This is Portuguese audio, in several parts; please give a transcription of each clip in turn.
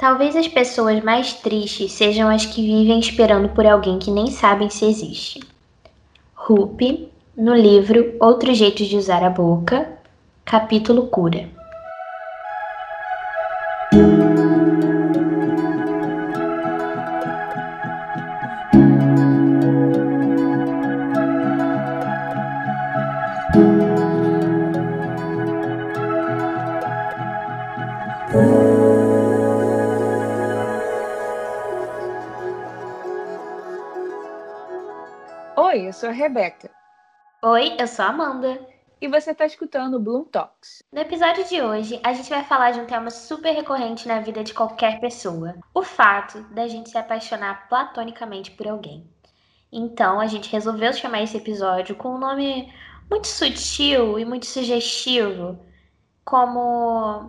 Talvez as pessoas mais tristes sejam as que vivem esperando por alguém que nem sabem se existe. Rupi, no livro Outros Jeitos de Usar a Boca, capítulo Cura. Rebeca. Oi, eu sou a Amanda. E você está escutando o Bloom Talks. No episódio de hoje, a gente vai falar de um tema super recorrente na vida de qualquer pessoa: o fato da gente se apaixonar platonicamente por alguém. Então, a gente resolveu chamar esse episódio com um nome muito sutil e muito sugestivo, como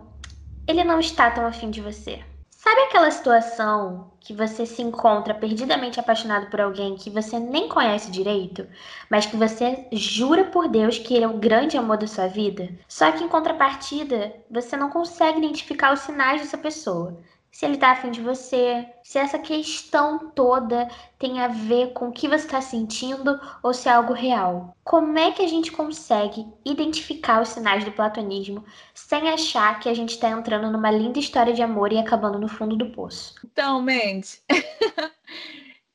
Ele não está tão afim de você. Sabe aquela situação que você se encontra perdidamente apaixonado por alguém que você nem conhece direito, mas que você jura por Deus que ele é o grande amor da sua vida? Só que em contrapartida, você não consegue identificar os sinais dessa pessoa se ele tá afim de você, se essa questão toda tem a ver com o que você está sentindo ou se é algo real. Como é que a gente consegue identificar os sinais do platonismo sem achar que a gente está entrando numa linda história de amor e acabando no fundo do poço? Então, Mendes,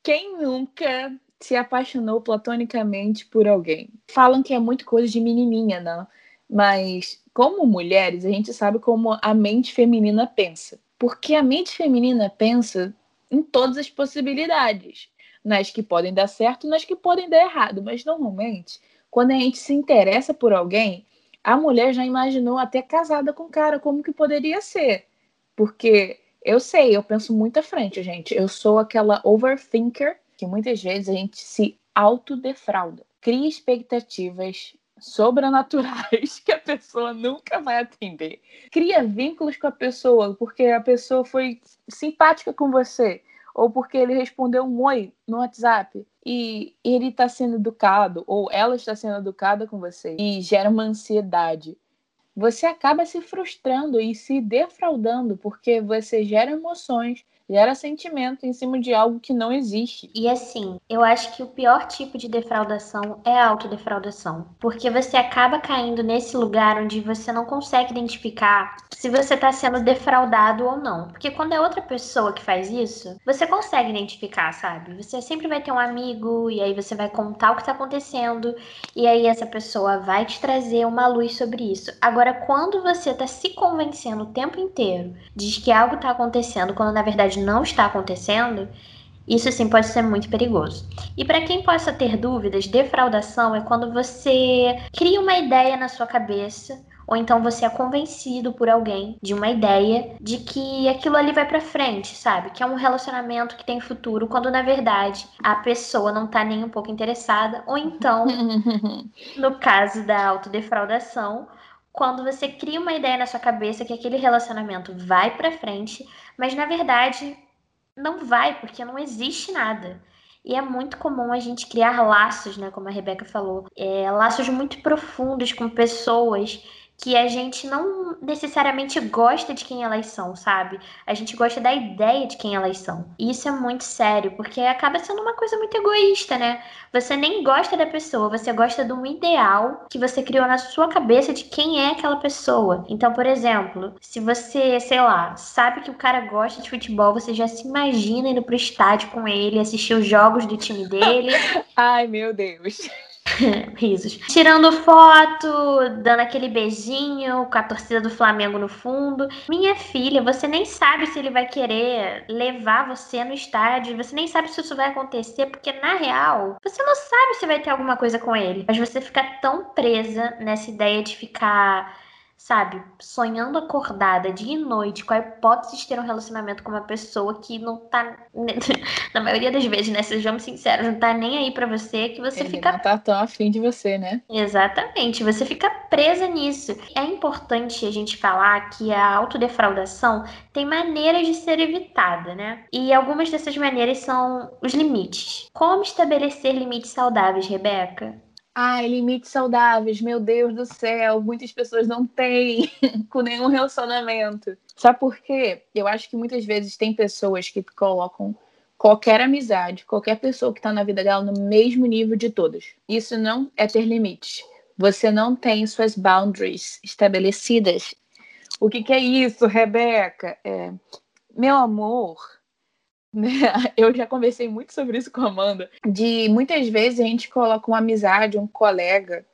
quem nunca se apaixonou platonicamente por alguém? Falam que é muito coisa de menininha, não? Mas como mulheres, a gente sabe como a mente feminina pensa. Porque a mente feminina pensa em todas as possibilidades, nas que podem dar certo nas que podem dar errado. Mas normalmente, quando a gente se interessa por alguém, a mulher já imaginou até casada com o cara como que poderia ser. Porque eu sei, eu penso muito à frente, gente. Eu sou aquela overthinker que muitas vezes a gente se autodefrauda. Cria expectativas sobrenaturais que a pessoa nunca vai atender. Cria vínculos com a pessoa porque a pessoa foi simpática com você ou porque ele respondeu um oi no WhatsApp e ele está sendo educado ou ela está sendo educada com você e gera uma ansiedade. Você acaba se frustrando e se defraudando porque você gera emoções gera sentimento em cima de algo que não existe. E assim, eu acho que o pior tipo de defraudação é a autodefraudação. Porque você acaba caindo nesse lugar onde você não consegue identificar se você está sendo defraudado ou não. Porque quando é outra pessoa que faz isso, você consegue identificar, sabe? Você sempre vai ter um amigo e aí você vai contar o que está acontecendo e aí essa pessoa vai te trazer uma luz sobre isso. Agora, quando você está se convencendo o tempo inteiro de que algo está acontecendo, quando na verdade não está acontecendo, isso sim pode ser muito perigoso. E para quem possa ter dúvidas, defraudação é quando você cria uma ideia na sua cabeça ou então você é convencido por alguém de uma ideia de que aquilo ali vai para frente, sabe? Que é um relacionamento que tem futuro, quando na verdade a pessoa não tá nem um pouco interessada, ou então, no caso da autodefraudação, quando você cria uma ideia na sua cabeça que aquele relacionamento vai para frente, mas na verdade não vai, porque não existe nada. E é muito comum a gente criar laços, né, como a Rebeca falou, é, laços muito profundos com pessoas que a gente não necessariamente gosta de quem elas são, sabe? A gente gosta da ideia de quem elas são. E isso é muito sério, porque acaba sendo uma coisa muito egoísta, né? Você nem gosta da pessoa, você gosta de um ideal que você criou na sua cabeça de quem é aquela pessoa. Então, por exemplo, se você, sei lá, sabe que o cara gosta de futebol, você já se imagina indo pro estádio com ele, assistir os jogos do time dele. Ai, meu Deus. Risos. Tirando foto, dando aquele beijinho com a torcida do Flamengo no fundo. Minha filha, você nem sabe se ele vai querer levar você no estádio. Você nem sabe se isso vai acontecer, porque na real, você não sabe se vai ter alguma coisa com ele. Mas você fica tão presa nessa ideia de ficar sabe, sonhando acordada dia e noite com a hipótese de ter um relacionamento com uma pessoa que não tá, na maioria das vezes, né, sejamos sinceros, não tá nem aí para você, que você Ele fica... não tá tão afim de você, né? Exatamente, você fica presa nisso. É importante a gente falar que a autodefraudação tem maneiras de ser evitada, né? E algumas dessas maneiras são os limites. Como estabelecer limites saudáveis, Rebeca? Ai, limites saudáveis, meu Deus do céu, muitas pessoas não têm com nenhum relacionamento. Sabe por quê? Eu acho que muitas vezes tem pessoas que colocam qualquer amizade, qualquer pessoa que está na vida dela no mesmo nível de todas. Isso não é ter limites. Você não tem suas boundaries estabelecidas. O que, que é isso, Rebeca? É, meu amor, né? Eu já conversei muito sobre isso com a Amanda. De muitas vezes a gente coloca uma amizade, um colega,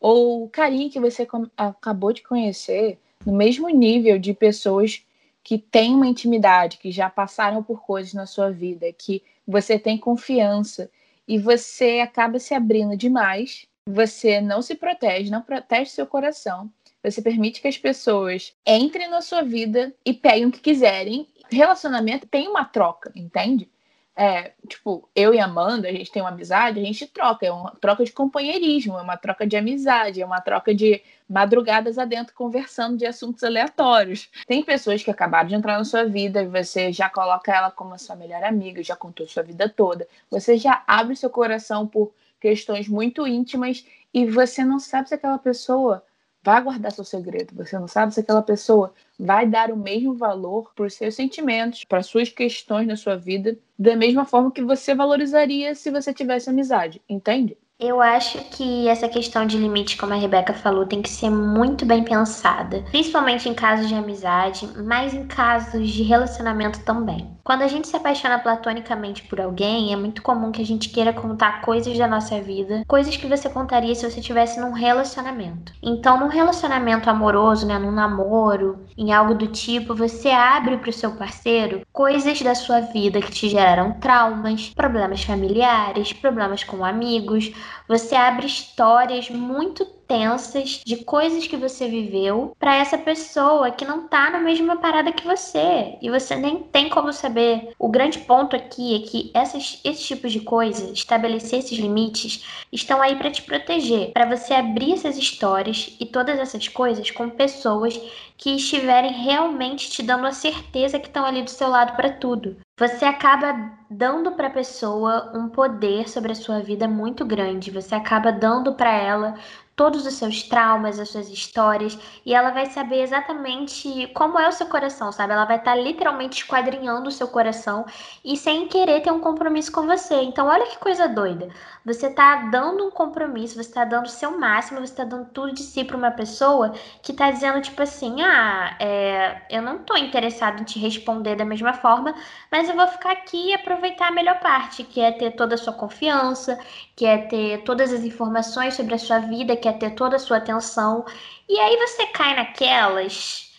ou o carinho que você acabou de conhecer no mesmo nível de pessoas que têm uma intimidade, que já passaram por coisas na sua vida, que você tem confiança e você acaba se abrindo demais, você não se protege, não protege seu coração. Você permite que as pessoas entrem na sua vida e peguem o que quiserem. Relacionamento tem uma troca, entende? É, tipo, eu e Amanda, a gente tem uma amizade, a gente troca, é uma troca de companheirismo, é uma troca de amizade, é uma troca de madrugadas adentro conversando de assuntos aleatórios. Tem pessoas que acabaram de entrar na sua vida e você já coloca ela como a sua melhor amiga, já contou sua vida toda, você já abre seu coração por questões muito íntimas e você não sabe se aquela pessoa vai guardar seu segredo. Você não sabe se aquela pessoa vai dar o mesmo valor para os seus sentimentos, para suas questões na sua vida, da mesma forma que você valorizaria se você tivesse amizade, entende? Eu acho que essa questão de limite, como a Rebeca falou, tem que ser muito bem pensada, principalmente em casos de amizade, mas em casos de relacionamento também. Quando a gente se apaixona platonicamente por alguém, é muito comum que a gente queira contar coisas da nossa vida, coisas que você contaria se você estivesse num relacionamento. Então, num relacionamento amoroso, né, num namoro, em algo do tipo, você abre para o seu parceiro coisas da sua vida que te geraram traumas, problemas familiares, problemas com amigos. Você abre histórias muito intensas de coisas que você viveu para essa pessoa que não tá na mesma parada que você e você nem tem como saber. O grande ponto aqui é que essas, esses tipos de coisas, estabelecer esses limites, estão aí para te proteger, para você abrir essas histórias e todas essas coisas com pessoas que estiverem realmente te dando a certeza que estão ali do seu lado para tudo. Você acaba dando para a pessoa um poder sobre a sua vida muito grande. Você acaba dando para ela todos os seus traumas, as suas histórias, e ela vai saber exatamente como é o seu coração, sabe? Ela vai estar tá literalmente esquadrinhando o seu coração e sem querer ter um compromisso com você. Então, olha que coisa doida. Você está dando um compromisso, você está dando o seu máximo, você está dando tudo de si para uma pessoa que está dizendo, tipo assim, ah, é, eu não estou interessado em te responder da mesma forma, mas eu vou ficar aqui e aproveitar a melhor parte, que é ter toda a sua confiança, que é ter todas as informações sobre a sua vida, que é ter toda a sua atenção. E aí você cai naquelas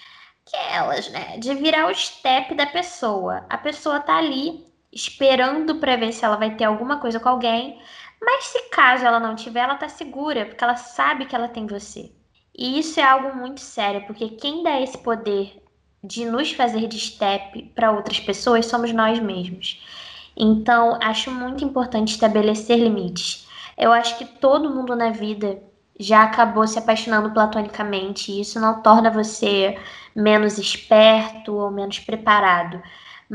aquelas, né, de virar o step da pessoa. A pessoa tá ali esperando para ver se ela vai ter alguma coisa com alguém, mas se caso ela não tiver, ela tá segura, porque ela sabe que ela tem você. E isso é algo muito sério, porque quem dá esse poder de nos fazer de step para outras pessoas somos nós mesmos. Então, acho muito importante estabelecer limites. Eu acho que todo mundo na vida já acabou se apaixonando platonicamente, e isso não torna você menos esperto ou menos preparado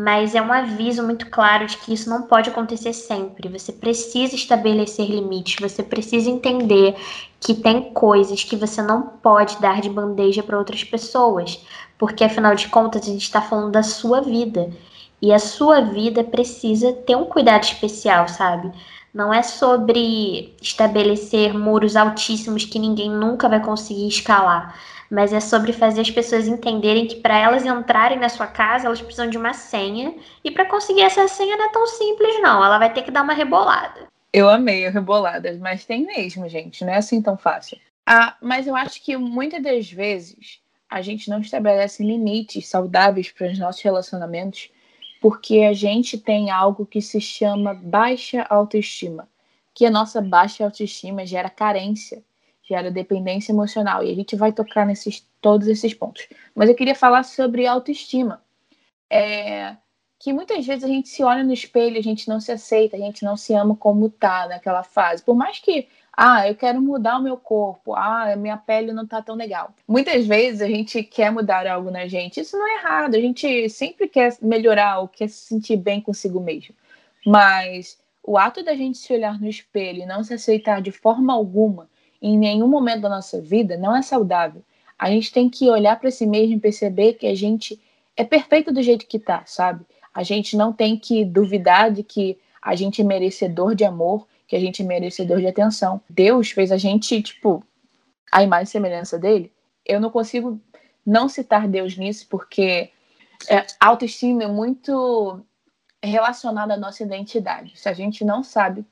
mas é um aviso muito claro de que isso não pode acontecer sempre. Você precisa estabelecer limites, você precisa entender que tem coisas que você não pode dar de bandeja para outras pessoas, porque afinal de contas a gente está falando da sua vida e a sua vida precisa ter um cuidado especial, sabe? Não é sobre estabelecer muros altíssimos que ninguém nunca vai conseguir escalar mas é sobre fazer as pessoas entenderem que para elas entrarem na sua casa, elas precisam de uma senha, e para conseguir essa senha não é tão simples não, ela vai ter que dar uma rebolada. Eu amei reboladas, mas tem mesmo, gente, não é assim tão fácil. Ah, mas eu acho que muitas das vezes a gente não estabelece limites saudáveis para os nossos relacionamentos porque a gente tem algo que se chama baixa autoestima, que a nossa baixa autoestima gera carência gera dependência emocional. E a gente vai tocar nesses todos esses pontos. Mas eu queria falar sobre autoestima. É, que muitas vezes a gente se olha no espelho, a gente não se aceita, a gente não se ama como tá naquela fase. Por mais que, ah, eu quero mudar o meu corpo, ah, minha pele não tá tão legal. Muitas vezes a gente quer mudar algo na gente. Isso não é errado, a gente sempre quer melhorar ou quer se sentir bem consigo mesmo. Mas o ato da gente se olhar no espelho e não se aceitar de forma alguma em nenhum momento da nossa vida não é saudável. A gente tem que olhar para si mesmo e perceber que a gente é perfeito do jeito que tá, sabe? A gente não tem que duvidar de que a gente é merecedor de amor, que a gente é merecedor de atenção. Deus fez a gente, tipo, a imagem e semelhança dele. Eu não consigo não citar Deus nisso, porque é, autoestima é muito relacionada à nossa identidade. Se a gente não sabe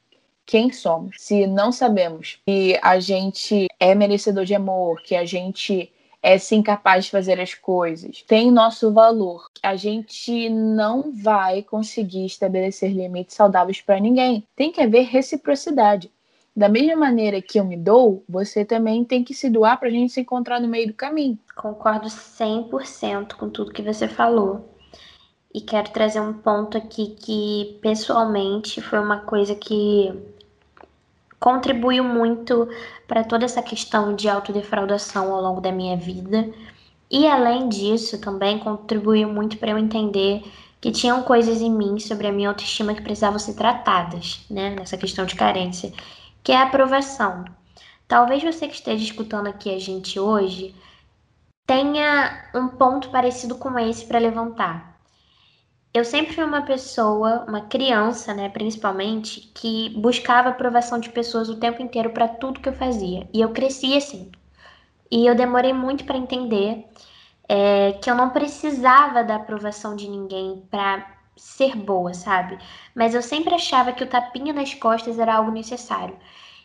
quem somos, se não sabemos que a gente é merecedor de amor, que a gente é sim capaz de fazer as coisas, tem nosso valor, a gente não vai conseguir estabelecer limites saudáveis para ninguém. Tem que haver reciprocidade. Da mesma maneira que eu me dou, você também tem que se doar para a gente se encontrar no meio do caminho. Concordo 100% com tudo que você falou. E quero trazer um ponto aqui que, pessoalmente, foi uma coisa que contribuiu muito para toda essa questão de autodefraudação ao longo da minha vida. E, além disso, também contribuiu muito para eu entender que tinham coisas em mim sobre a minha autoestima que precisavam ser tratadas, né, nessa questão de carência, que é a aprovação. Talvez você que esteja escutando aqui a gente hoje tenha um ponto parecido com esse para levantar. Eu sempre fui uma pessoa, uma criança, né, principalmente, que buscava aprovação de pessoas o tempo inteiro para tudo que eu fazia. E eu cresci assim. E eu demorei muito para entender é, que eu não precisava da aprovação de ninguém para ser boa, sabe? Mas eu sempre achava que o tapinha nas costas era algo necessário.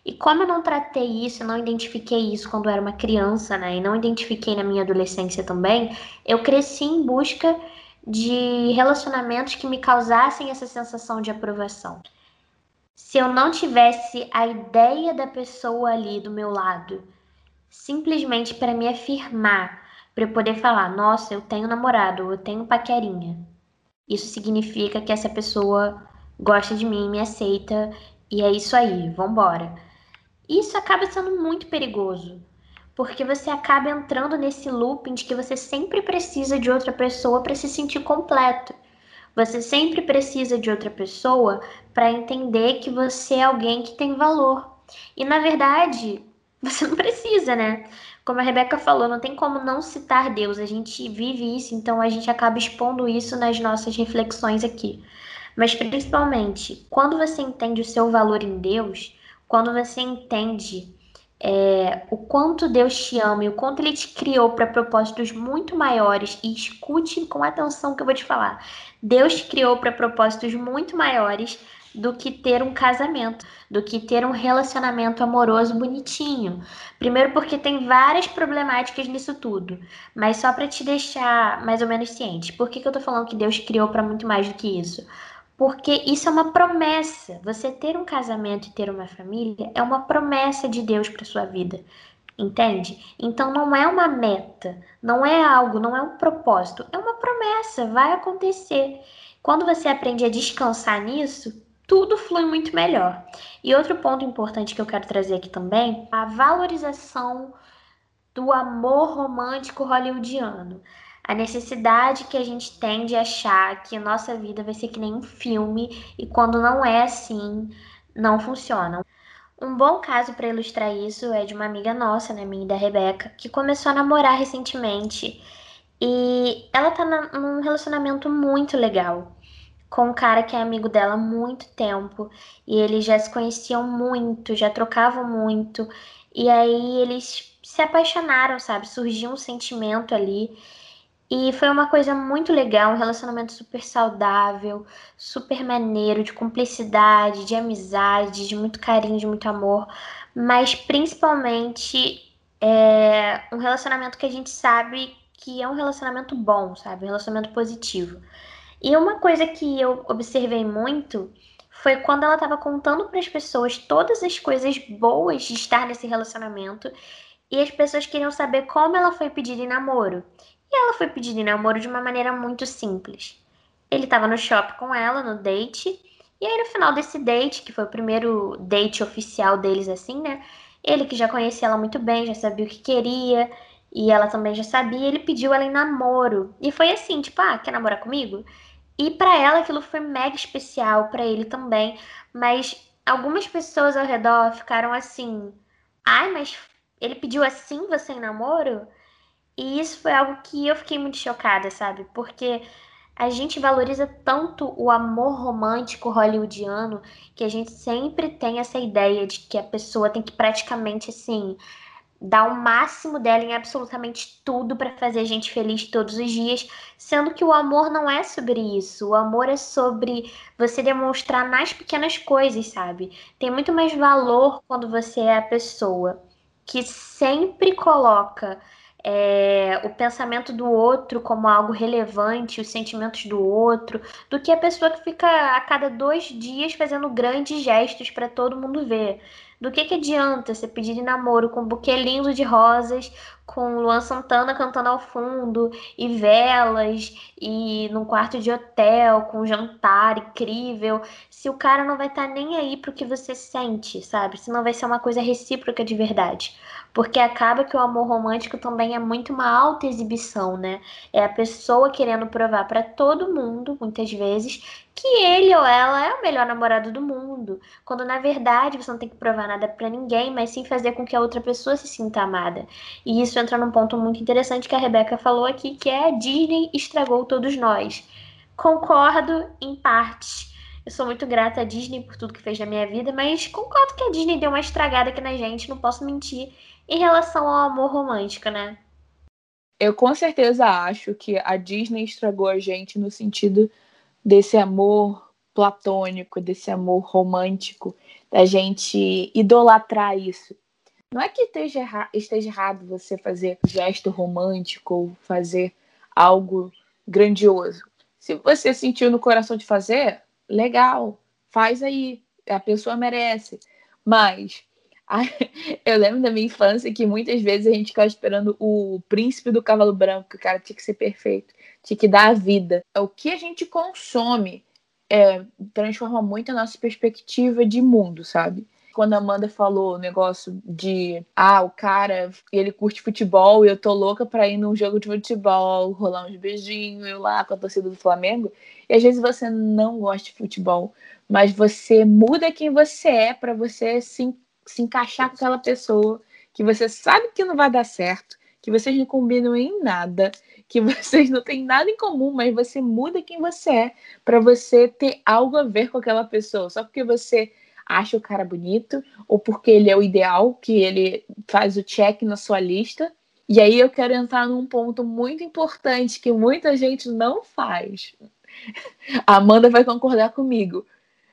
E como eu não tratei isso, não identifiquei isso quando eu era uma criança, né? E não identifiquei na minha adolescência também, eu cresci em busca de relacionamentos que me causassem essa sensação de aprovação. Se eu não tivesse a ideia da pessoa ali do meu lado, simplesmente para me afirmar, para eu poder falar, nossa, eu tenho namorado, eu tenho paquerinha. Isso significa que essa pessoa gosta de mim, me aceita e é isso aí, vambora. Isso acaba sendo muito perigoso, porque você acaba entrando nesse looping de que você sempre precisa de outra pessoa para se sentir completo. Você sempre precisa de outra pessoa para entender que você é alguém que tem valor. E na verdade, você não precisa, né? Como a Rebeca falou, não tem como não citar Deus. A gente vive isso, então a gente acaba expondo isso nas nossas reflexões aqui. Mas principalmente, quando você entende o seu valor em Deus, quando você entende é, o quanto Deus te ama e o quanto Ele te criou para propósitos muito maiores, e escute com atenção o que eu vou te falar. Deus te criou para propósitos muito maiores do que ter um casamento, do que ter um relacionamento amoroso bonitinho. Primeiro porque tem várias problemáticas nisso tudo, mas só para te deixar mais ou menos ciente. Por que, que eu tô falando que Deus criou para muito mais do que isso? Porque isso é uma promessa. Você ter um casamento e ter uma família é uma promessa de Deus para sua vida. Entende? Então não é uma meta, não é algo, não é um propósito, é uma promessa, vai acontecer. Quando você aprende a descansar nisso, tudo flui muito melhor. E outro ponto importante que eu quero trazer aqui também, a valorização do amor romântico hollywoodiano a necessidade que a gente tem de achar que a nossa vida vai ser que nem um filme e quando não é assim, não funciona. Um bom caso para ilustrar isso é de uma amiga nossa, né, minha da Rebeca, que começou a namorar recentemente e ela tá num relacionamento muito legal com um cara que é amigo dela há muito tempo e eles já se conheciam muito, já trocavam muito e aí eles se apaixonaram, sabe? Surgiu um sentimento ali e foi uma coisa muito legal, um relacionamento super saudável, super maneiro, de cumplicidade, de amizade, de muito carinho, de muito amor, mas principalmente é um relacionamento que a gente sabe que é um relacionamento bom, sabe? Um relacionamento positivo. E uma coisa que eu observei muito foi quando ela estava contando para as pessoas todas as coisas boas de estar nesse relacionamento e as pessoas queriam saber como ela foi pedir em namoro. E ela foi pedir em namoro de uma maneira muito simples. Ele estava no shopping com ela, no date, e aí no final desse date, que foi o primeiro date oficial deles assim, né? Ele que já conhecia ela muito bem, já sabia o que queria, e ela também já sabia, ele pediu ela em namoro. E foi assim, tipo, ah, quer namorar comigo? E para ela aquilo foi mega especial, para ele também. Mas algumas pessoas ao redor ficaram assim: ai, mas ele pediu assim você em namoro? E isso foi algo que eu fiquei muito chocada, sabe? Porque a gente valoriza tanto o amor romântico hollywoodiano que a gente sempre tem essa ideia de que a pessoa tem que praticamente assim dar o máximo dela em absolutamente tudo para fazer a gente feliz todos os dias, sendo que o amor não é sobre isso. O amor é sobre você demonstrar nas pequenas coisas, sabe? Tem muito mais valor quando você é a pessoa que sempre coloca é, o pensamento do outro como algo relevante, os sentimentos do outro, do que a pessoa que fica a cada dois dias fazendo grandes gestos para todo mundo ver. Do que, que adianta você pedir de namoro com um buquê lindo de rosas, com Luan Santana cantando ao fundo, e velas, e num quarto de hotel, com um jantar incrível, se o cara não vai estar tá nem aí pro que você sente, sabe? Se não vai ser uma coisa recíproca de verdade. Porque acaba que o amor romântico também é muito uma alta exibição, né? É a pessoa querendo provar para todo mundo, muitas vezes, que ele ou ela é o melhor namorado do mundo, quando na verdade você não tem que provar nada para ninguém, mas sim fazer com que a outra pessoa se sinta amada. E isso entra num ponto muito interessante que a Rebeca falou aqui, que é a Disney estragou todos nós. Concordo em parte. Eu sou muito grata à Disney por tudo que fez na minha vida, mas concordo que a Disney deu uma estragada aqui na gente, não posso mentir em relação ao amor romântico, né? Eu com certeza acho que a Disney estragou a gente no sentido desse amor platônico, desse amor romântico, da gente idolatrar isso. Não é que esteja, erra esteja errado você fazer gesto romântico ou fazer algo grandioso. Se você sentiu no coração de fazer, legal, faz aí, a pessoa merece. Mas Eu lembro da minha infância que muitas vezes a gente ficava esperando o príncipe do cavalo branco, o cara tinha que ser perfeito, tinha que dar a vida. O que a gente consome é, transforma muito a nossa perspectiva de mundo, sabe? Quando a Amanda falou o negócio de ah, o cara, ele curte futebol e eu tô louca pra ir num jogo de futebol, rolar uns beijinhos, eu lá com a torcida do Flamengo. E às vezes você não gosta de futebol, mas você muda quem você é para você se se encaixar com aquela pessoa que você sabe que não vai dar certo, que vocês não combinam em nada, que vocês não têm nada em comum, mas você muda quem você é para você ter algo a ver com aquela pessoa, só porque você acha o cara bonito ou porque ele é o ideal, que ele faz o check na sua lista. E aí eu quero entrar num ponto muito importante que muita gente não faz. A Amanda vai concordar comigo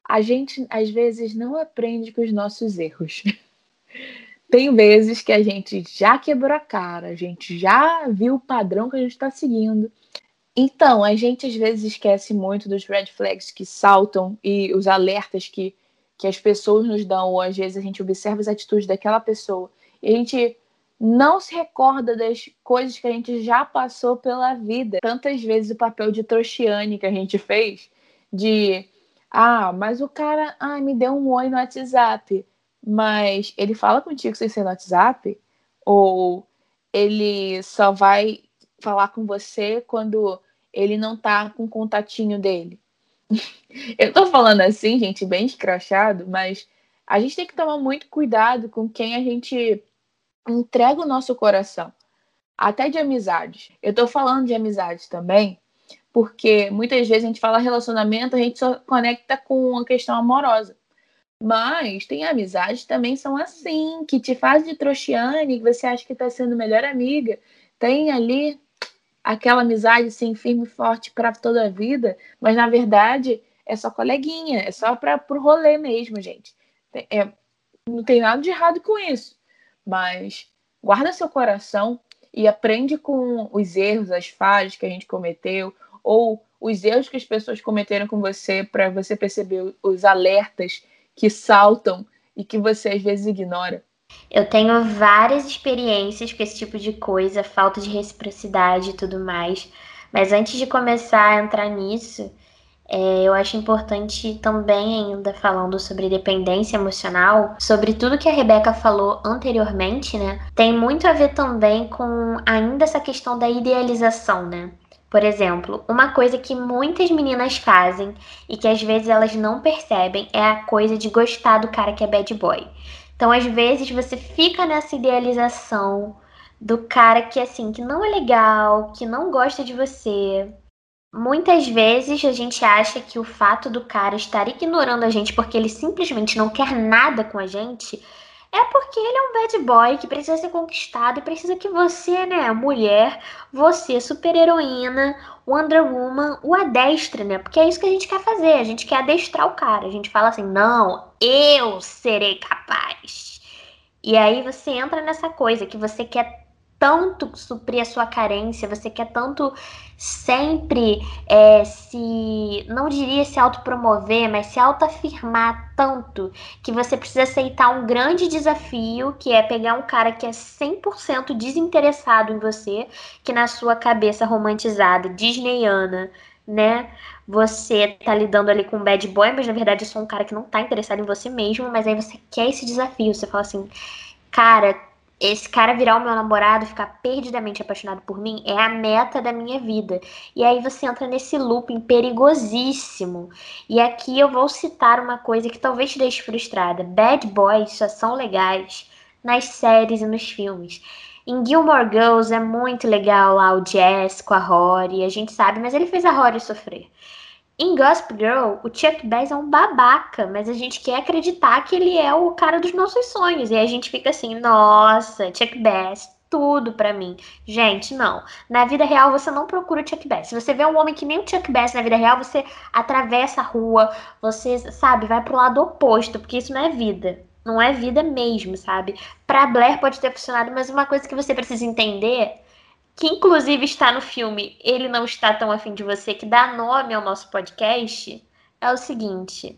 a gente às vezes não aprende com os nossos erros. Tem vezes que a gente já quebrou a cara, a gente já viu o padrão que a gente está seguindo. Então, a gente às vezes esquece muito dos red flags que saltam e os alertas que, que as pessoas nos dão, ou às vezes a gente observa as atitudes daquela pessoa e a gente não se recorda das coisas que a gente já passou pela vida. Tantas vezes o papel de trouxiane que a gente fez, de ah, mas o cara, ah, me deu um oi no WhatsApp. Mas ele fala contigo sem ser no WhatsApp? Ou ele só vai falar com você quando ele não tá com o contatinho dele? Eu tô falando assim, gente, bem escrachado, mas a gente tem que tomar muito cuidado com quem a gente entrega o nosso coração. Até de amizades. Eu tô falando de amizades também, porque muitas vezes a gente fala relacionamento, a gente só conecta com uma questão amorosa. Mas tem amizades também são assim, que te fazem de trouxiane, que você acha que está sendo melhor amiga. Tem ali aquela amizade assim, firme e forte para toda a vida, mas na verdade é só coleguinha, é só para o rolê mesmo, gente. É, não tem nada de errado com isso, mas guarda seu coração e aprende com os erros, as falhas que a gente cometeu, ou os erros que as pessoas cometeram com você para você perceber os alertas que saltam e que você às vezes ignora? Eu tenho várias experiências com esse tipo de coisa, falta de reciprocidade e tudo mais. Mas antes de começar a entrar nisso, é, eu acho importante também, ainda falando sobre dependência emocional, sobre tudo que a Rebeca falou anteriormente, né? Tem muito a ver também com ainda essa questão da idealização, né? Por exemplo, uma coisa que muitas meninas fazem e que às vezes elas não percebem é a coisa de gostar do cara que é bad boy. Então, às vezes você fica nessa idealização do cara que assim, que não é legal, que não gosta de você. Muitas vezes a gente acha que o fato do cara estar ignorando a gente porque ele simplesmente não quer nada com a gente é porque ele é um bad boy que precisa ser conquistado e precisa que você, né, mulher, você, super-heroína, Wonder Woman, o adestre, né? Porque é isso que a gente quer fazer, a gente quer adestrar o cara. A gente fala assim: "Não, eu serei capaz". E aí você entra nessa coisa que você quer tanto suprir a sua carência, você quer tanto sempre é, se, não diria se autopromover, mas se autoafirmar tanto que você precisa aceitar um grande desafio, que é pegar um cara que é 100% desinteressado em você, que na sua cabeça romantizada, disneyana, né? Você tá lidando ali com um bad boy, mas na verdade é só um cara que não tá interessado em você mesmo, mas aí você quer esse desafio, você fala assim, cara, esse cara virar o meu namorado, ficar perdidamente apaixonado por mim, é a meta da minha vida. E aí você entra nesse looping perigosíssimo. E aqui eu vou citar uma coisa que talvez te deixe frustrada. Bad boys só são legais nas séries e nos filmes. Em Gilmore Girls é muito legal lá o Jess com a Rory, a gente sabe, mas ele fez a Rory sofrer. Em Gossip Girl, o Chuck Bass é um babaca, mas a gente quer acreditar que ele é o cara dos nossos sonhos. E a gente fica assim, nossa, Chuck Bass, tudo para mim. Gente, não. Na vida real, você não procura o Chuck Bass. Se você vê um homem que nem o Chuck Bass na vida real, você atravessa a rua, você, sabe, vai pro lado oposto, porque isso não é vida. Não é vida mesmo, sabe? Pra Blair pode ter funcionado, mas uma coisa que você precisa entender que inclusive está no filme Ele Não Está Tão Afim de Você, que dá nome ao nosso podcast, é o seguinte: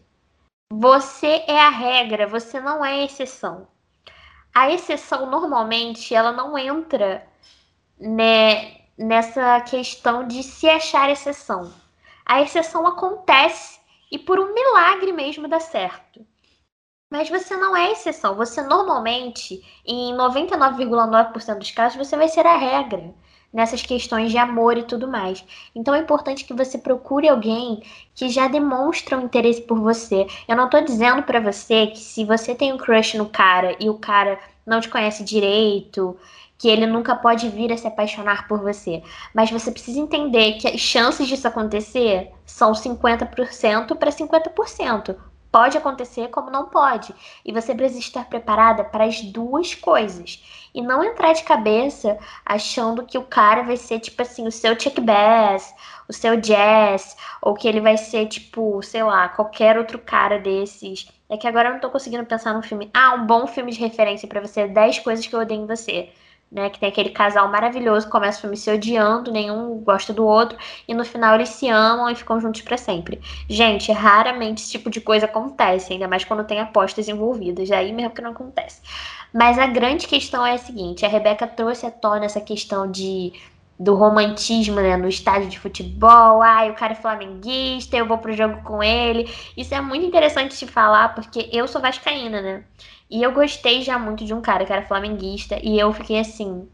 você é a regra, você não é a exceção. A exceção, normalmente, ela não entra né, nessa questão de se achar exceção. A exceção acontece e por um milagre mesmo dá certo. Mas você não é exceção. Você normalmente, em 99,9% dos casos, você vai ser a regra nessas questões de amor e tudo mais. Então é importante que você procure alguém que já demonstra um interesse por você. Eu não tô dizendo para você que se você tem um crush no cara e o cara não te conhece direito, que ele nunca pode vir a se apaixonar por você. Mas você precisa entender que as chances disso acontecer são 50% para 50%. Pode acontecer como não pode. E você precisa estar preparada para as duas coisas. E não entrar de cabeça achando que o cara vai ser, tipo assim, o seu Chuck Bass, o seu Jazz, ou que ele vai ser, tipo, sei lá, qualquer outro cara desses. É que agora eu não tô conseguindo pensar num filme. Ah, um bom filme de referência para você. 10 coisas que eu odeio em você né? Que tem aquele casal maravilhoso, começa o filme se odiando, nenhum gosta do outro, e no final eles se amam e ficam juntos para sempre. Gente, raramente esse tipo de coisa acontece, ainda mais quando tem apostas envolvidas, aí mesmo que não acontece. Mas a grande questão é a seguinte: a Rebeca trouxe à tona essa questão de do romantismo né, no estádio de futebol. Ai, o cara é flamenguista, eu vou pro jogo com ele. Isso é muito interessante de falar, porque eu sou vascaína, né? E eu gostei já muito de um cara que era flamenguista. E eu fiquei assim,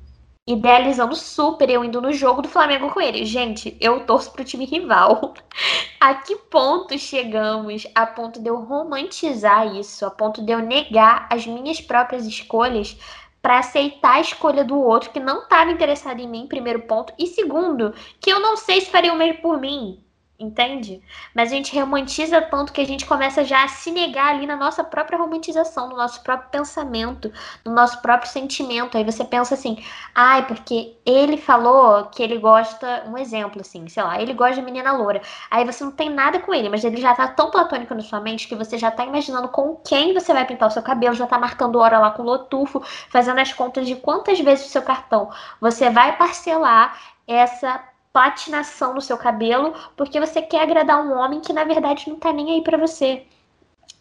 idealizando super eu indo no jogo do Flamengo com ele. Gente, eu torço pro time rival. a que ponto chegamos a ponto de eu romantizar isso, a ponto de eu negar as minhas próprias escolhas para aceitar a escolha do outro que não estava interessado em mim, primeiro ponto, e segundo, que eu não sei se faria o mesmo por mim. Entende? Mas a gente romantiza tanto que a gente começa já a se negar ali na nossa própria romantização, no nosso próprio pensamento, no nosso próprio sentimento. Aí você pensa assim, ai, porque ele falou que ele gosta, um exemplo assim, sei lá, ele gosta de menina loura. Aí você não tem nada com ele, mas ele já tá tão platônico na sua mente que você já tá imaginando com quem você vai pintar o seu cabelo, já tá marcando hora lá com o lotufo, fazendo as contas de quantas vezes o seu cartão você vai parcelar essa patinação no seu cabelo porque você quer agradar um homem que na verdade não tá nem aí para você.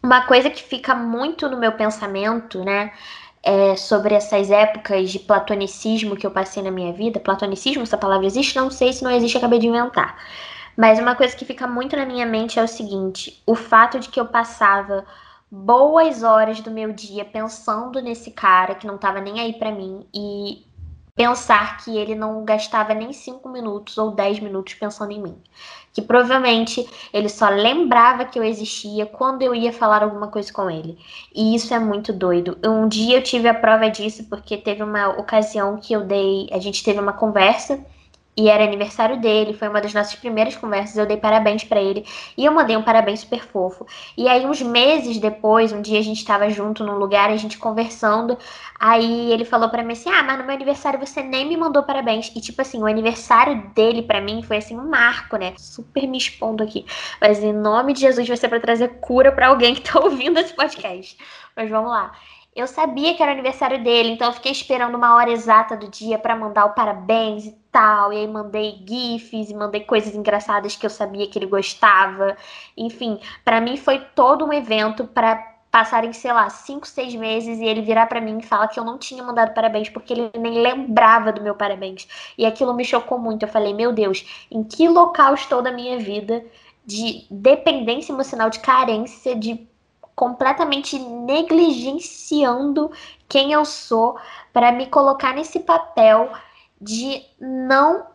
Uma coisa que fica muito no meu pensamento, né, é sobre essas épocas de platonicismo que eu passei na minha vida. Platonicismo, essa palavra existe? Não sei se não existe, acabei de inventar. Mas uma coisa que fica muito na minha mente é o seguinte: o fato de que eu passava boas horas do meu dia pensando nesse cara que não tava nem aí para mim e pensar que ele não gastava nem 5 minutos ou 10 minutos pensando em mim. Que provavelmente ele só lembrava que eu existia quando eu ia falar alguma coisa com ele. E isso é muito doido. Um dia eu tive a prova disso porque teve uma ocasião que eu dei, a gente teve uma conversa e era aniversário dele, foi uma das nossas primeiras conversas, eu dei parabéns para ele e eu mandei um parabéns super fofo. E aí uns meses depois, um dia a gente estava junto num lugar, a gente conversando, aí ele falou para mim assim: "Ah, mas no meu aniversário você nem me mandou parabéns". E tipo assim, o aniversário dele para mim foi assim um marco, né? Super me expondo aqui. Mas em nome de Jesus vai ser para trazer cura para alguém que tá ouvindo esse podcast. Mas vamos lá. Eu sabia que era aniversário dele, então eu fiquei esperando uma hora exata do dia para mandar o parabéns e tal. E aí mandei gifs e mandei coisas engraçadas que eu sabia que ele gostava. Enfim, para mim foi todo um evento para passarem, sei lá, cinco, seis meses e ele virar para mim e falar que eu não tinha mandado parabéns porque ele nem lembrava do meu parabéns. E aquilo me chocou muito. Eu falei, meu Deus, em que local estou da minha vida de dependência emocional, de carência, de completamente negligenciando quem eu sou para me colocar nesse papel de não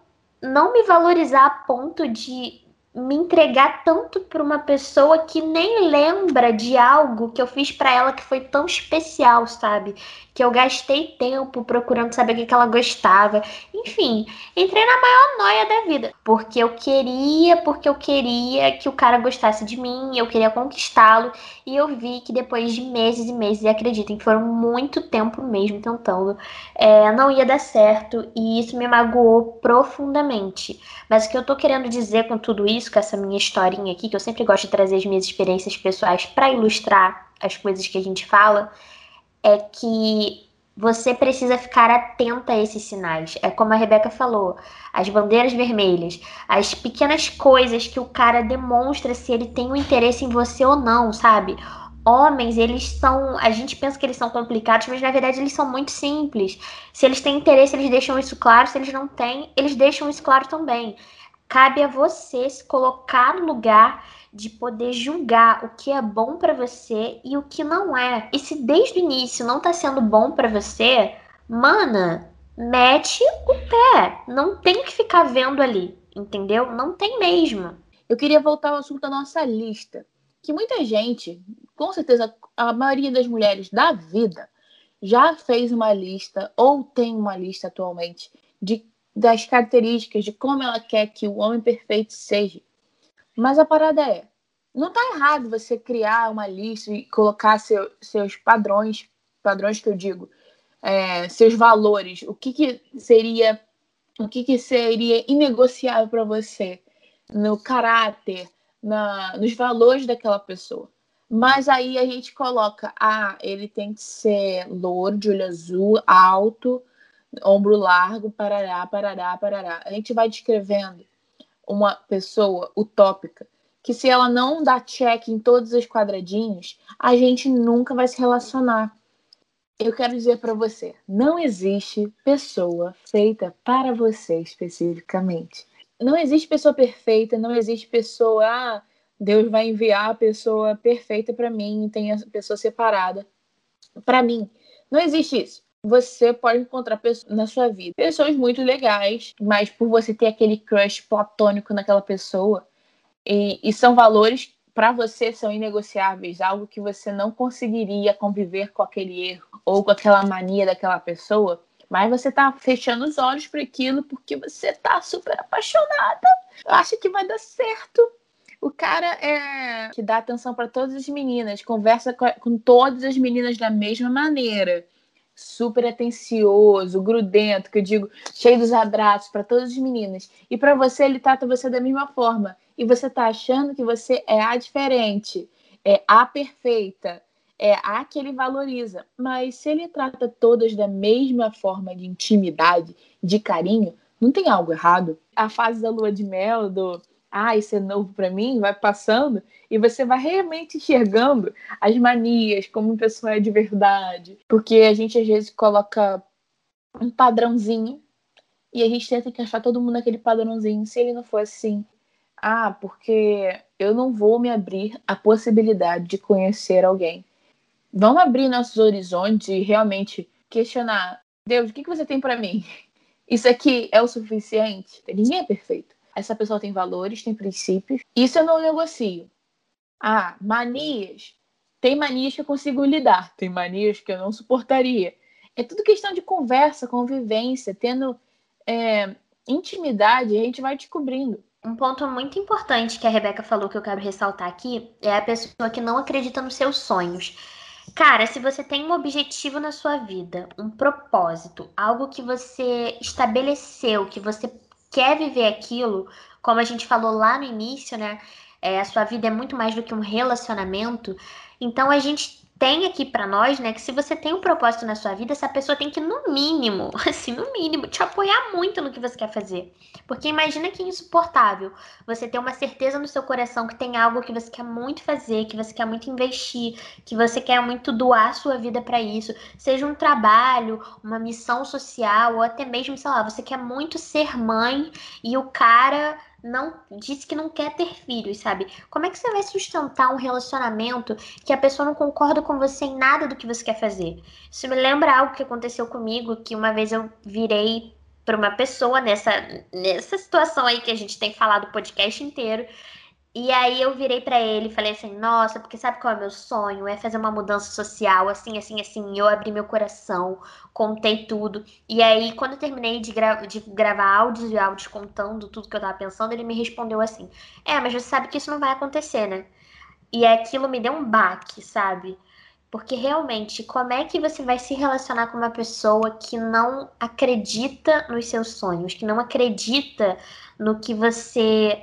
não me valorizar a ponto de me entregar tanto para uma pessoa que nem lembra de algo que eu fiz para ela que foi tão especial, sabe? Que eu gastei tempo procurando saber o que, ela gostava. Enfim, entrei na maior noia da vida. Porque eu queria, porque eu queria que o cara gostasse de mim, eu queria conquistá-lo. E eu vi que depois de meses e meses, e acreditem foram muito tempo mesmo tentando, é, não ia dar certo. E isso me magoou profundamente. Mas o que eu tô querendo dizer com tudo isso, com essa minha historinha aqui, que eu sempre gosto de trazer as minhas experiências pessoais para ilustrar as coisas que a gente fala, é que você precisa ficar atenta a esses sinais. É como a Rebeca falou, as bandeiras vermelhas, as pequenas coisas que o cara demonstra se ele tem um interesse em você ou não, sabe? Homens, eles são. A gente pensa que eles são complicados, mas na verdade eles são muito simples. Se eles têm interesse, eles deixam isso claro. Se eles não têm, eles deixam isso claro também. Cabe a você se colocar no lugar de poder julgar o que é bom para você e o que não é. E se desde o início não tá sendo bom para você, mana, mete o pé. Não tem que ficar vendo ali, entendeu? Não tem mesmo. Eu queria voltar ao assunto da nossa lista. Que muita gente, com certeza a maioria das mulheres da vida, já fez uma lista ou tem uma lista atualmente de das características de como ela quer que o homem perfeito seja. Mas a parada é, não está errado você criar uma lista e colocar seu, seus padrões, padrões que eu digo, é, seus valores, o que, que seria, o que, que seria inegociável para você no caráter, na, nos valores daquela pessoa. Mas aí a gente coloca, ah, ele tem que ser louro, de olho azul, alto, ombro largo, parará, parará, parará. A gente vai descrevendo uma pessoa utópica que se ela não dá check em todos os quadradinhos, a gente nunca vai se relacionar. Eu quero dizer para você, não existe pessoa feita para você especificamente. Não existe pessoa perfeita, não existe pessoa, ah, Deus vai enviar a pessoa perfeita para mim tem a pessoa separada. Para mim, não existe isso você pode encontrar pessoas na sua vida, pessoas muito legais, mas por você ter aquele crush platônico naquela pessoa, e, e são valores para você são inegociáveis, algo que você não conseguiria conviver com aquele erro ou com aquela mania daquela pessoa, mas você tá fechando os olhos para aquilo porque você tá super apaixonada, acha que vai dar certo. O cara é que dá atenção para todas as meninas, conversa com, com todas as meninas da mesma maneira super atencioso, grudento, que eu digo, cheio dos abraços para todas as meninas. E para você, ele trata você da mesma forma. E você tá achando que você é a diferente, é a perfeita, é a que ele valoriza. Mas se ele trata todas da mesma forma de intimidade, de carinho, não tem algo errado. A fase da lua de mel, do ah, isso é novo para mim, vai passando e você vai realmente enxergando as manias, como uma pessoa é de verdade. Porque a gente às vezes coloca um padrãozinho e a gente tenta encaixar todo mundo naquele padrãozinho. Se ele não for assim, ah, porque eu não vou me abrir a possibilidade de conhecer alguém. Vamos abrir nossos horizontes e realmente questionar: Deus, o que, que você tem para mim? Isso aqui é o suficiente? Ninguém é perfeito. Essa pessoa tem valores, tem princípios. Isso eu não negocio. Ah, manias. Tem manias que eu consigo lidar, tem manias que eu não suportaria. É tudo questão de conversa, convivência, tendo é, intimidade, a gente vai descobrindo. Um ponto muito importante que a Rebeca falou que eu quero ressaltar aqui é a pessoa que não acredita nos seus sonhos. Cara, se você tem um objetivo na sua vida, um propósito, algo que você estabeleceu, que você quer viver aquilo, como a gente falou lá no início, né? É, a sua vida é muito mais do que um relacionamento. Então a gente tem aqui para nós, né, que se você tem um propósito na sua vida, essa pessoa tem que, no mínimo, assim, no mínimo, te apoiar muito no que você quer fazer. Porque imagina que é insuportável você ter uma certeza no seu coração que tem algo que você quer muito fazer, que você quer muito investir, que você quer muito doar sua vida para isso, seja um trabalho, uma missão social, ou até mesmo, sei lá, você quer muito ser mãe e o cara não disse que não quer ter filhos, sabe? Como é que você vai sustentar um relacionamento que a pessoa não concorda com você em nada do que você quer fazer? Isso me lembra algo que aconteceu comigo, que uma vez eu virei para uma pessoa nessa nessa situação aí que a gente tem falado o podcast inteiro e aí eu virei para ele e falei assim, nossa, porque sabe qual é o meu sonho? É fazer uma mudança social, assim, assim, assim. Eu abri meu coração, contei tudo. E aí, quando eu terminei de, gra de gravar áudios e áudios contando tudo que eu tava pensando, ele me respondeu assim, é, mas você sabe que isso não vai acontecer, né? E aquilo me deu um baque, sabe? Porque realmente, como é que você vai se relacionar com uma pessoa que não acredita nos seus sonhos, que não acredita no que você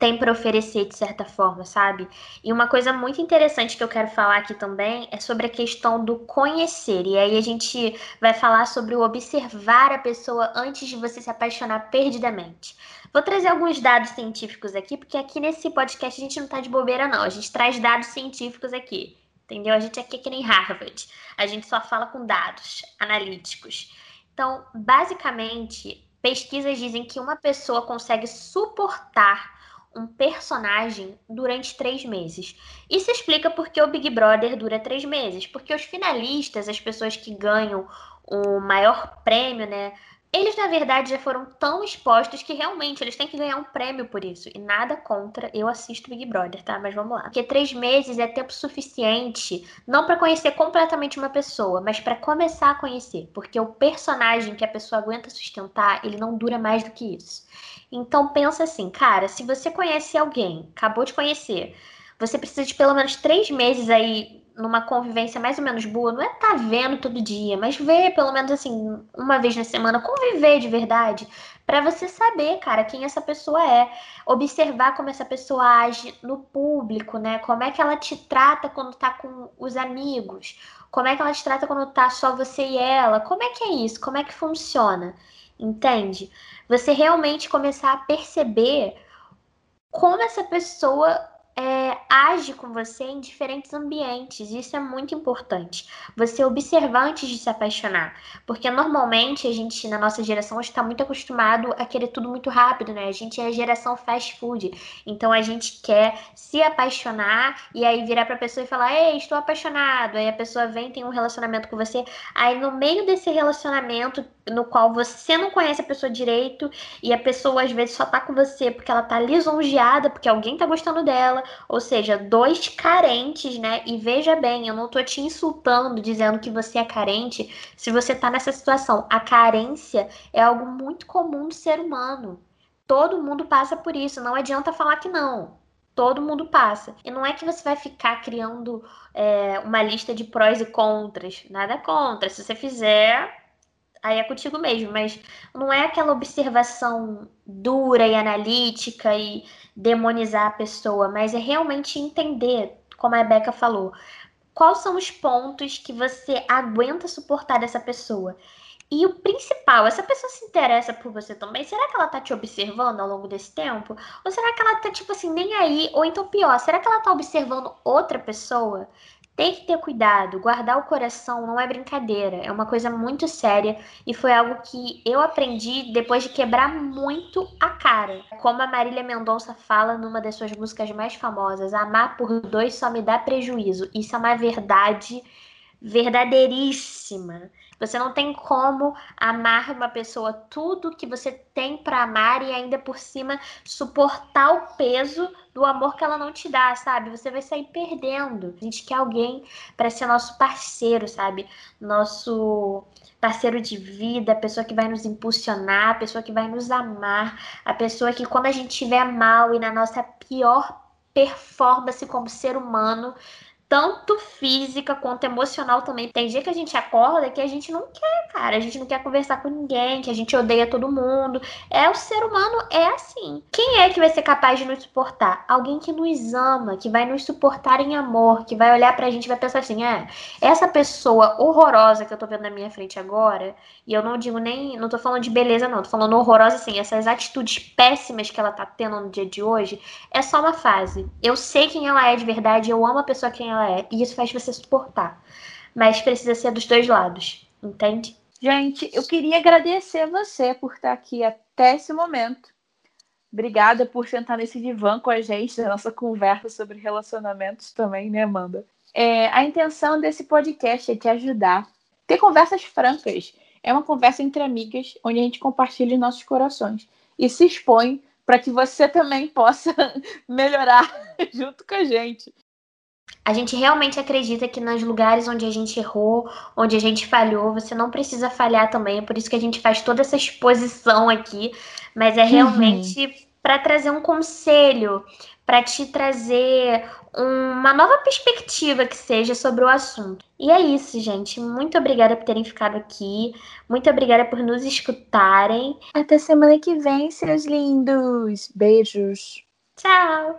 tem para oferecer de certa forma, sabe? E uma coisa muito interessante que eu quero falar aqui também é sobre a questão do conhecer. E aí a gente vai falar sobre o observar a pessoa antes de você se apaixonar perdidamente. Vou trazer alguns dados científicos aqui, porque aqui nesse podcast a gente não tá de bobeira não, a gente traz dados científicos aqui. Entendeu? A gente aqui é que nem Harvard. A gente só fala com dados analíticos. Então, basicamente, pesquisas dizem que uma pessoa consegue suportar um personagem durante três meses. Isso explica porque o Big Brother dura três meses. Porque os finalistas, as pessoas que ganham o maior prêmio, né? Eles, na verdade, já foram tão expostos que realmente eles têm que ganhar um prêmio por isso. E nada contra, eu assisto Big Brother, tá? Mas vamos lá. Porque três meses é tempo suficiente, não para conhecer completamente uma pessoa, mas para começar a conhecer. Porque o personagem que a pessoa aguenta sustentar, ele não dura mais do que isso. Então pensa assim, cara, se você conhece alguém, acabou de conhecer, você precisa de pelo menos três meses aí numa convivência mais ou menos boa, não é tá vendo todo dia, mas ver pelo menos assim, uma vez na semana, conviver de verdade, para você saber, cara, quem essa pessoa é, observar como essa pessoa age no público, né? Como é que ela te trata quando tá com os amigos, como é que ela te trata quando tá só você e ela, como é que é isso, como é que funciona, entende? Você realmente começar a perceber como essa pessoa é, age com você em diferentes ambientes. Isso é muito importante. Você observar antes de se apaixonar. Porque normalmente a gente, na nossa geração, está muito acostumado a querer tudo muito rápido, né? A gente é a geração fast food. Então a gente quer se apaixonar e aí virar pra pessoa e falar: Ei, estou apaixonado. Aí a pessoa vem, tem um relacionamento com você. Aí no meio desse relacionamento, no qual você não conhece a pessoa direito e a pessoa às vezes só tá com você porque ela tá lisonjeada, porque alguém tá gostando dela ou seja, dois carentes, né? E veja bem, eu não tô te insultando dizendo que você é carente se você tá nessa situação. A carência é algo muito comum do ser humano. Todo mundo passa por isso, não adianta falar que não. Todo mundo passa. E não é que você vai ficar criando é, uma lista de prós e contras. Nada contra. Se você fizer, aí é contigo mesmo, mas não é aquela observação dura e analítica e demonizar a pessoa, mas é realmente entender, como a Beca falou, quais são os pontos que você aguenta suportar dessa pessoa. E o principal, essa pessoa se interessa por você também? Será que ela tá te observando ao longo desse tempo? Ou será que ela tá, tipo assim, nem aí? Ou então pior, será que ela tá observando outra pessoa? Tem que ter cuidado, guardar o coração não é brincadeira, é uma coisa muito séria e foi algo que eu aprendi depois de quebrar muito a cara. Como a Marília Mendonça fala numa das suas músicas mais famosas, amar por dois só me dá prejuízo. Isso é uma verdade verdadeiríssima. Você não tem como amar uma pessoa tudo que você tem para amar e ainda por cima suportar o peso do amor que ela não te dá, sabe? Você vai sair perdendo. A gente quer alguém para ser nosso parceiro, sabe? Nosso parceiro de vida, a pessoa que vai nos impulsionar, a pessoa que vai nos amar, a pessoa que quando a gente estiver mal e na nossa pior performance como ser humano, tanto física quanto emocional também. Tem dia que a gente acorda que a gente não quer, cara. A gente não quer conversar com ninguém, que a gente odeia todo mundo. É o ser humano é assim. Quem é que vai ser capaz de nos suportar? Alguém que nos ama, que vai nos suportar em amor, que vai olhar pra gente e vai pensar assim: é, essa pessoa horrorosa que eu tô vendo na minha frente agora, e eu não digo nem, não tô falando de beleza, não, tô falando horrorosa assim, essas atitudes péssimas que ela tá tendo no dia de hoje, é só uma fase. Eu sei quem ela é de verdade, eu amo a pessoa quem ela ela é. E isso faz você suportar. Mas precisa ser dos dois lados, entende? Gente, eu queria agradecer você por estar aqui até esse momento. Obrigada por sentar nesse divã com a gente, na nossa conversa sobre relacionamentos também, né, Amanda? É, a intenção desse podcast é te ajudar. Ter conversas francas. É uma conversa entre amigas, onde a gente compartilha nossos corações e se expõe para que você também possa melhorar junto com a gente. A gente realmente acredita que nos lugares onde a gente errou, onde a gente falhou, você não precisa falhar também. É por isso que a gente faz toda essa exposição aqui. Mas é realmente uhum. para trazer um conselho, para te trazer uma nova perspectiva que seja sobre o assunto. E é isso, gente. Muito obrigada por terem ficado aqui. Muito obrigada por nos escutarem. Até semana que vem, seus lindos. Beijos. Tchau.